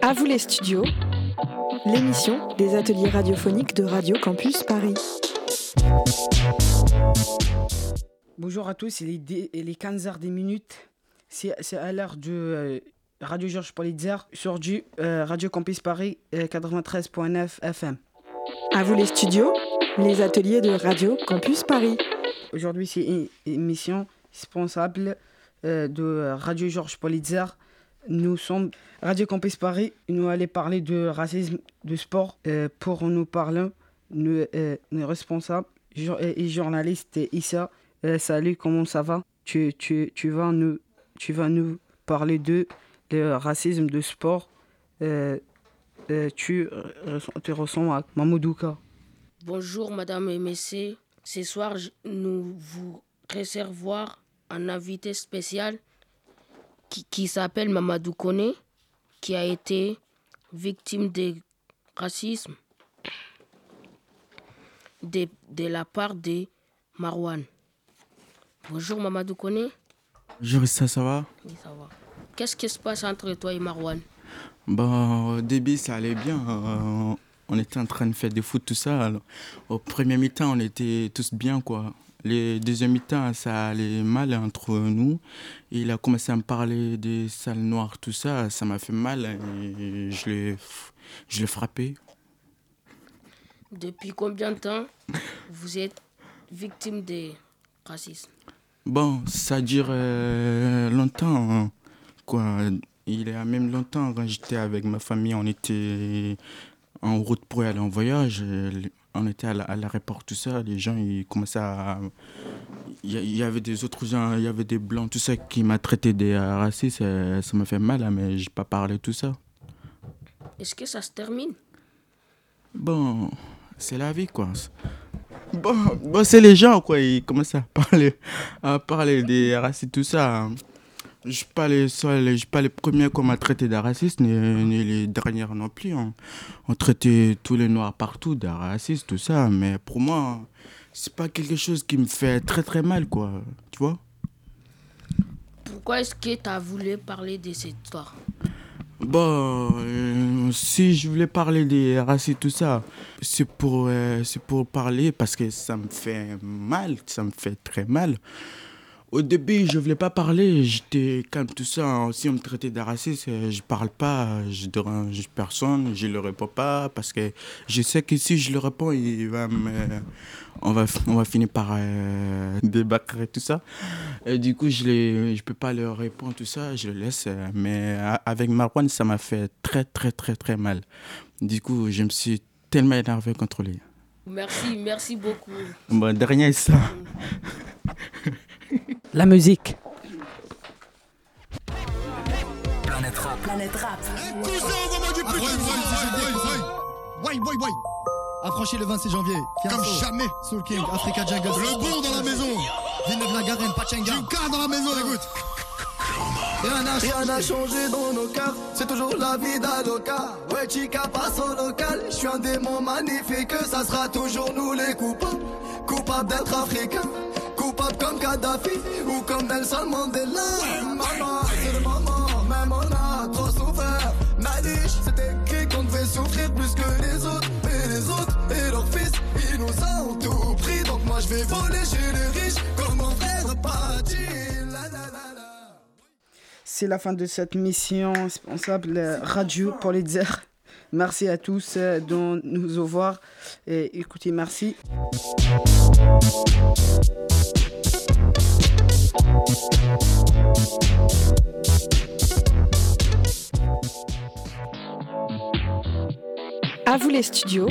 À vous les studios, l'émission des ateliers radiophoniques de Radio Campus Paris. Bonjour à tous, il est 15h des minutes. C'est à l'heure de euh, Radio Georges Politzer sur du euh, Radio Campus Paris 93.9 euh, FM. À vous les studios, les ateliers de Radio Campus Paris. Aujourd'hui, c'est une émission responsable de Radio Georges Politzer. Nous sommes Radio Campus Paris. Nous allons parler de racisme de sport. pour nous parler, nous, nous responsables et journaliste Issa. salut, comment ça va? Tu, tu, tu vas nous tu vas nous parler de racisme de sport. Euh, euh, tu, tu ressembles à Mamoudouka. Bonjour Madame et Messieurs. Ce soir, nous vous réservons un invité spécial qui, qui s'appelle Mamadou Kone, qui a été victime de racisme de, de la part de Marwan. Bonjour Mamadou Kone. Bonjour, ça, ça va? Oui, ça va. Qu'est-ce qui se passe entre toi et Marwan? Bon, au début, ça allait bien. Euh, on était en train de faire des foot, tout ça. au premier mi-temps, on était tous bien, quoi. Les deuxième mi-temps, ça allait mal entre nous. il a commencé à me parler des salles noires, tout ça. Ça m'a fait mal et je l'ai, je l'ai frappé. Depuis combien de temps vous êtes victime de racisme? Bon, ça dure euh, longtemps. Hein. Quoi. Il y a même longtemps, quand j'étais avec ma famille, on était en route pour aller en voyage. On était à l'aéroport, tout ça. Les gens, ils commençaient à. Il y avait des autres gens, il y avait des blancs, tout ça, qui m'a traité des racistes. Ça m'a fait mal, hein, mais j'ai pas parlé tout ça. Est-ce que ça se termine? Bon, c'est la vie, quoi. Bon, bon c'est les gens, quoi. Ils commencent à parler, à parler des racistes, tout ça. Je ne suis pas les pas les premiers qu'on m'a traité de racistes, ni, les dernières non plus. Hein. On traitait tous les noirs partout de racistes, tout ça. Mais pour moi, c'est pas quelque chose qui me fait très très mal, quoi. Tu vois Pourquoi est-ce que tu as voulu parler de cette histoire? Bon, euh, si je voulais parler des racistes, tout ça, c'est pour, euh, c'est pour parler parce que ça me fait mal, ça me fait très mal. Au début, je voulais pas parler, j'étais calme, tout ça. Si on me traitait de raciste, euh, je parle pas, je dérange personne, je le réponds pas parce que je sais que si je le réponds, il va me, on va, on va finir par euh, débattre et tout ça. Et du coup, je ne je peux pas leur répondre tout ça, je le laisse. Mais avec Marwan, ça m'a fait très, très, très, très mal. Du coup, je me suis tellement énervé contre lui. Merci, merci beaucoup. Bon, dernier ça. La musique. Planète rap. Planète rap. Affranchi le 26 janvier. Comme jamais. Soul King, Africa Jungle. Le bon dans la maison. Villeneuve la Garenne, Pachenga. Juka dans la maison, écoute. Rien n'a changé dans nos cœurs, c'est toujours la vie d'Aloca. Ouais, Chica passe au local, je suis un démon magnifique, ça sera toujours nous les coupables. Coupables d'être africains, C'est la fin de cette mission responsable Radio Politzer. Merci à tous de nous voir et écoutez, merci. À vous les studios,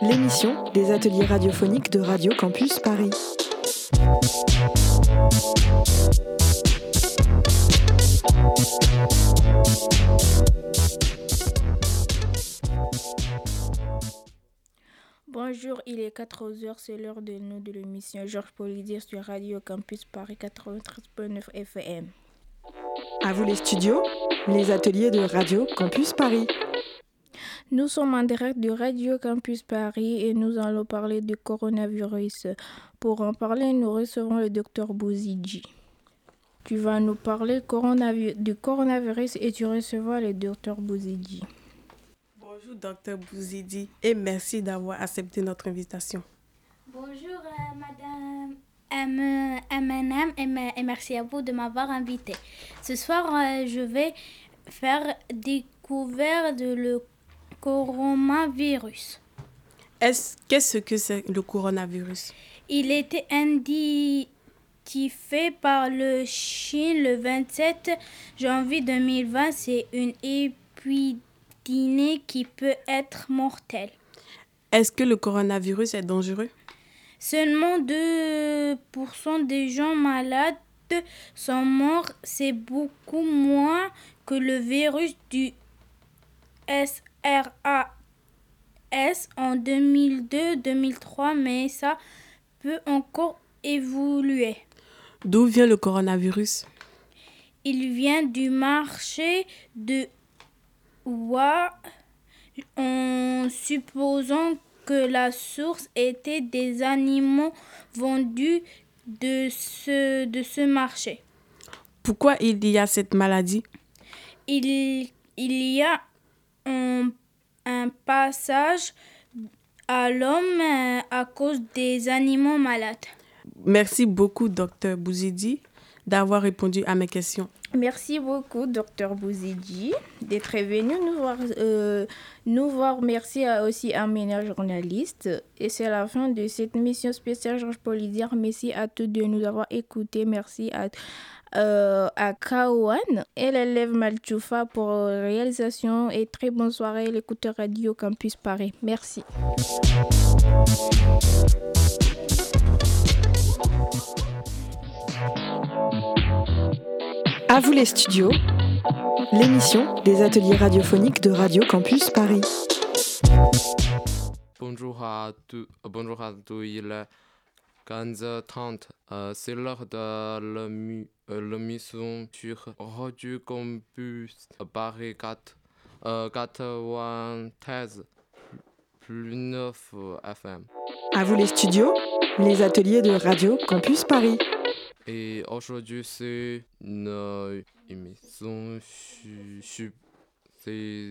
l'émission des ateliers radiophoniques de Radio Campus Paris. Bonjour, il est 14h, c'est l'heure de nous de l'émission Georges Polydier sur Radio Campus Paris 93.9 FM. À vous les studios, les ateliers de Radio Campus Paris. Nous sommes en direct de Radio Campus Paris et nous allons parler du coronavirus. Pour en parler, nous recevons le docteur Bouzidji. tu vas nous parler coronavi- du coronavirus et tu recevras le docteur Bouzidi. Bonjour, docteur Bouzidi, et merci d'avoir accepté notre invitation. Bonjour, euh, madame M- et, me- et merci à vous de m'avoir invité. Ce soir, euh, je vais faire découvrir de le coronavirus. Est-ce qu'est-ce que c'est le coronavirus? Il était identifié par le Chine le 27 janvier 2020. C'est une épidémie qui peut être mortelle. Est-ce que le coronavirus est dangereux? Seulement 2% des gens malades sont morts. C'est beaucoup moins que le virus du SRAS en 2002-2003, mais ça peut encore évoluer. D'où vient le coronavirus? Il vient du marché de Wuhan en supposant que la source était des animaux vendus de ce, de ce marché. Pourquoi il y a cette maladie? Il, il y a un, un passage à l'homme euh, à cause des animaux malades. Merci beaucoup, docteur Bouzidi, d'avoir répondu à mes questions. Merci beaucoup, docteur Bouzidi, d'être venu nous voir. euh, nous voir. Merci à- aussi à Ménage journaliste. Et c'est la fin de cette mission spéciale Georges Polidière. Merci à tous de nous avoir écoutés. Merci à, euh, à Kawan et l'élève Malchoufa pour la réalisation. Et très bonne soirée, l'écouteur Radio Campus Paris. Merci. À vous les studios, l'émission des ateliers radiophoniques de Radio Campus Paris. Bonjour à tous, euh, bonjour à tous, il est 15h30. Euh, c'est l'heure de l'emi- euh, l'émission sur Radio Campus Paris 4, euh, 93 plus 9 FM. À vous les studios, les ateliers de Radio Campus Paris. Et aujourd'hui, c'est une émission su- su- c'est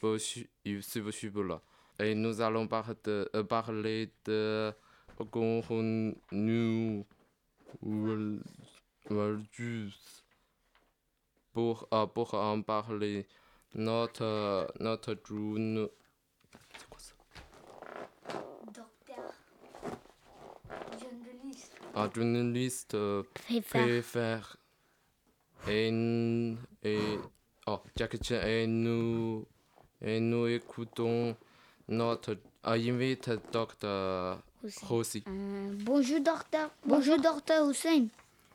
possi- c'est possible là. Et nous allons par de- euh, parler de coronavirus. Pour, euh, pour en parler, notre, notre journée. C'est quoi ça? Docteur, journaliste, Un journaliste euh, préfère et, et oh et nous et nous écoutons notre euh, invité docteur Rossi. Euh, bonjour docteur. Bonjour docteur Hussein.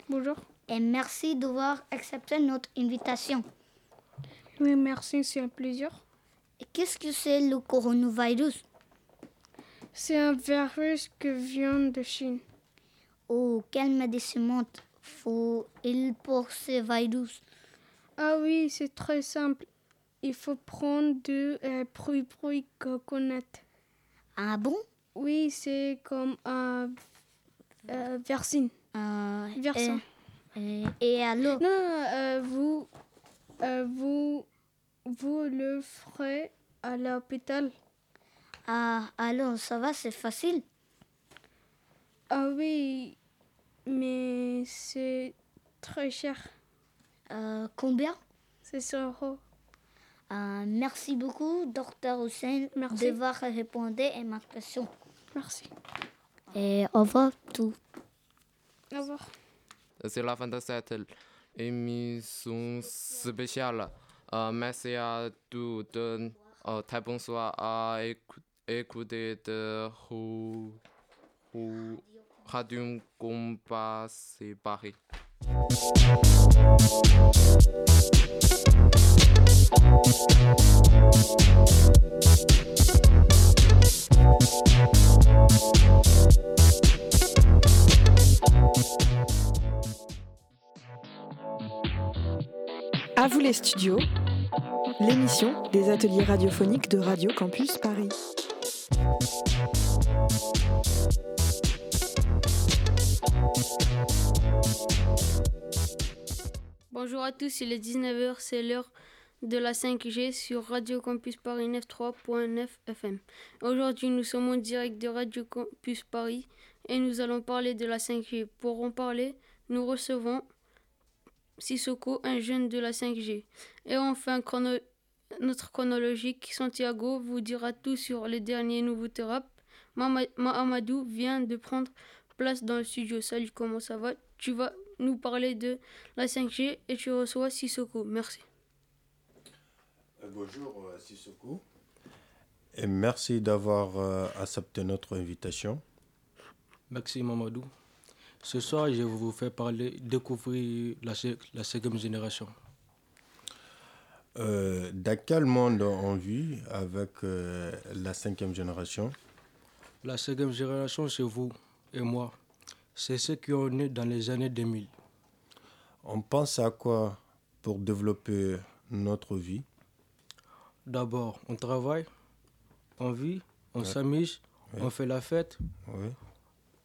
Bonjour. Et merci d'avoir accepté notre invitation. Oui, merci, c'est un plaisir. Et Qu'est-ce que c'est le coronavirus? C'est un virus qui vient de Chine. Oh, quel médicament faut-il pour ce virus? Ah oui, c'est très simple. Il faut prendre du euh, bruit coconut. Ah bon? Oui, c'est comme un euh, Versine. Euh, Versin. et, et- alors Non, euh, vous, euh, vous, vous le ferez à l'hôpital. ah, alors ça va, c'est facile. Ah oui, mais c'est très cher. Euh, combien? C'est 100 euros. Euh, Merci beaucoup, docteur Hussein, Merci. d'avoir répondu à ma question. Merci. Et au revoir tout. Au revoir. C'est la fin de cette émission spéciale. Euh, merci à tous de euh, très bonsoir à écou- écouter de Rou- Rou- Radio Compass et Paris. À vous les studios, l'émission des ateliers radiophoniques de Radio Campus Paris. Bonjour à tous, il est 19h, c'est l'heure de la 5G sur Radio Campus Paris 93.9 FM. Aujourd'hui, nous sommes en direct de Radio Campus Paris et nous allons parler de la 5G. Pour en parler, nous recevons Sissoko, un jeune de la 5G. Et enfin, notre chronologique, Santiago, vous dira tout sur les derniers nouveaux rap. Mahamadou vient de prendre place dans le studio. Salut, comment ça va? Tu vas nous parler de la 5G et tu reçois Sissoko. Merci. Euh, bonjour euh, Sissoko. Et merci d'avoir euh, accepté notre invitation. Merci Mamadou. Ce soir, je vais vous faire parler, découvrir la, la cinquième génération. dans quel monde on vit avec la cinquième génération? La cinquième génération, c'est vous et moi. C'est ceux qui ont né dans les années 2000. On pense à quoi pour développer notre vie? D'abord, on travaille, on vit, on s'amuse, on fait la fête.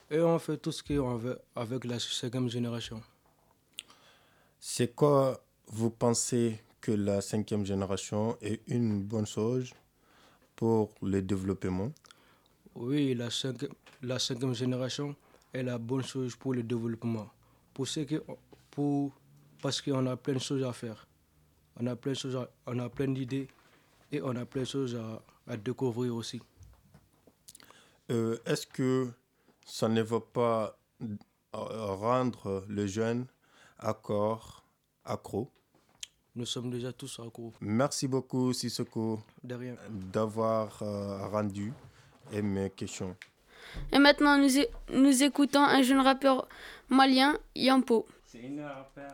Et on fait tout ce qu'on veut avec la cinquième génération. C'est quoi vous pensez que la cinquième génération est une bonne chose pour le développement? Oui, la cinquième, la cinquième génération est la bonne chose pour le développement. Pour ce que, pour, parce qu'on a plein de choses à faire. On a plein de choses, on a plein d'idées et on a plein de choses à, découvrir aussi. Euh, est-ce que ça ne va pas euh, rendre le jeune accord accro Nous sommes déjà tous accros. Merci beaucoup, Sissoko, d'avoir euh, rendu mes questions. Et maintenant, nous, nous écoutons un jeune rappeur malien, Yampo. C'est un rappeur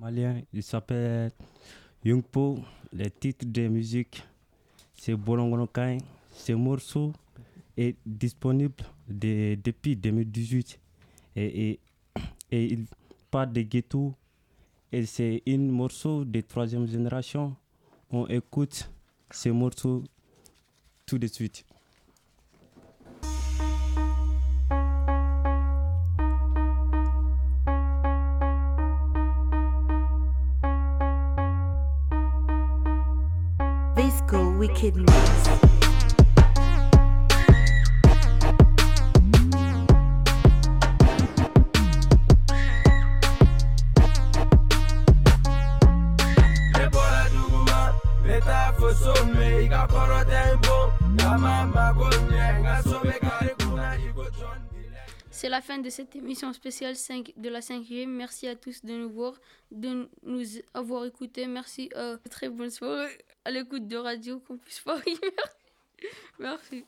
malien, il s'appelle Yungpo, les titres de musique, c'est Bolongonokai. Ce morceau est disponible depuis 2018 et, et, il parle de ghetto et c'est un morceau de troisième génération. On écoute ce morceau tout de suite. C'est la fin de cette émission spéciale 5 de la 5e. Merci à tous de nous voir, de nous avoir écoutés. Merci euh, très bonne soirée à l'écoute de Radio Campus Paris. Merci.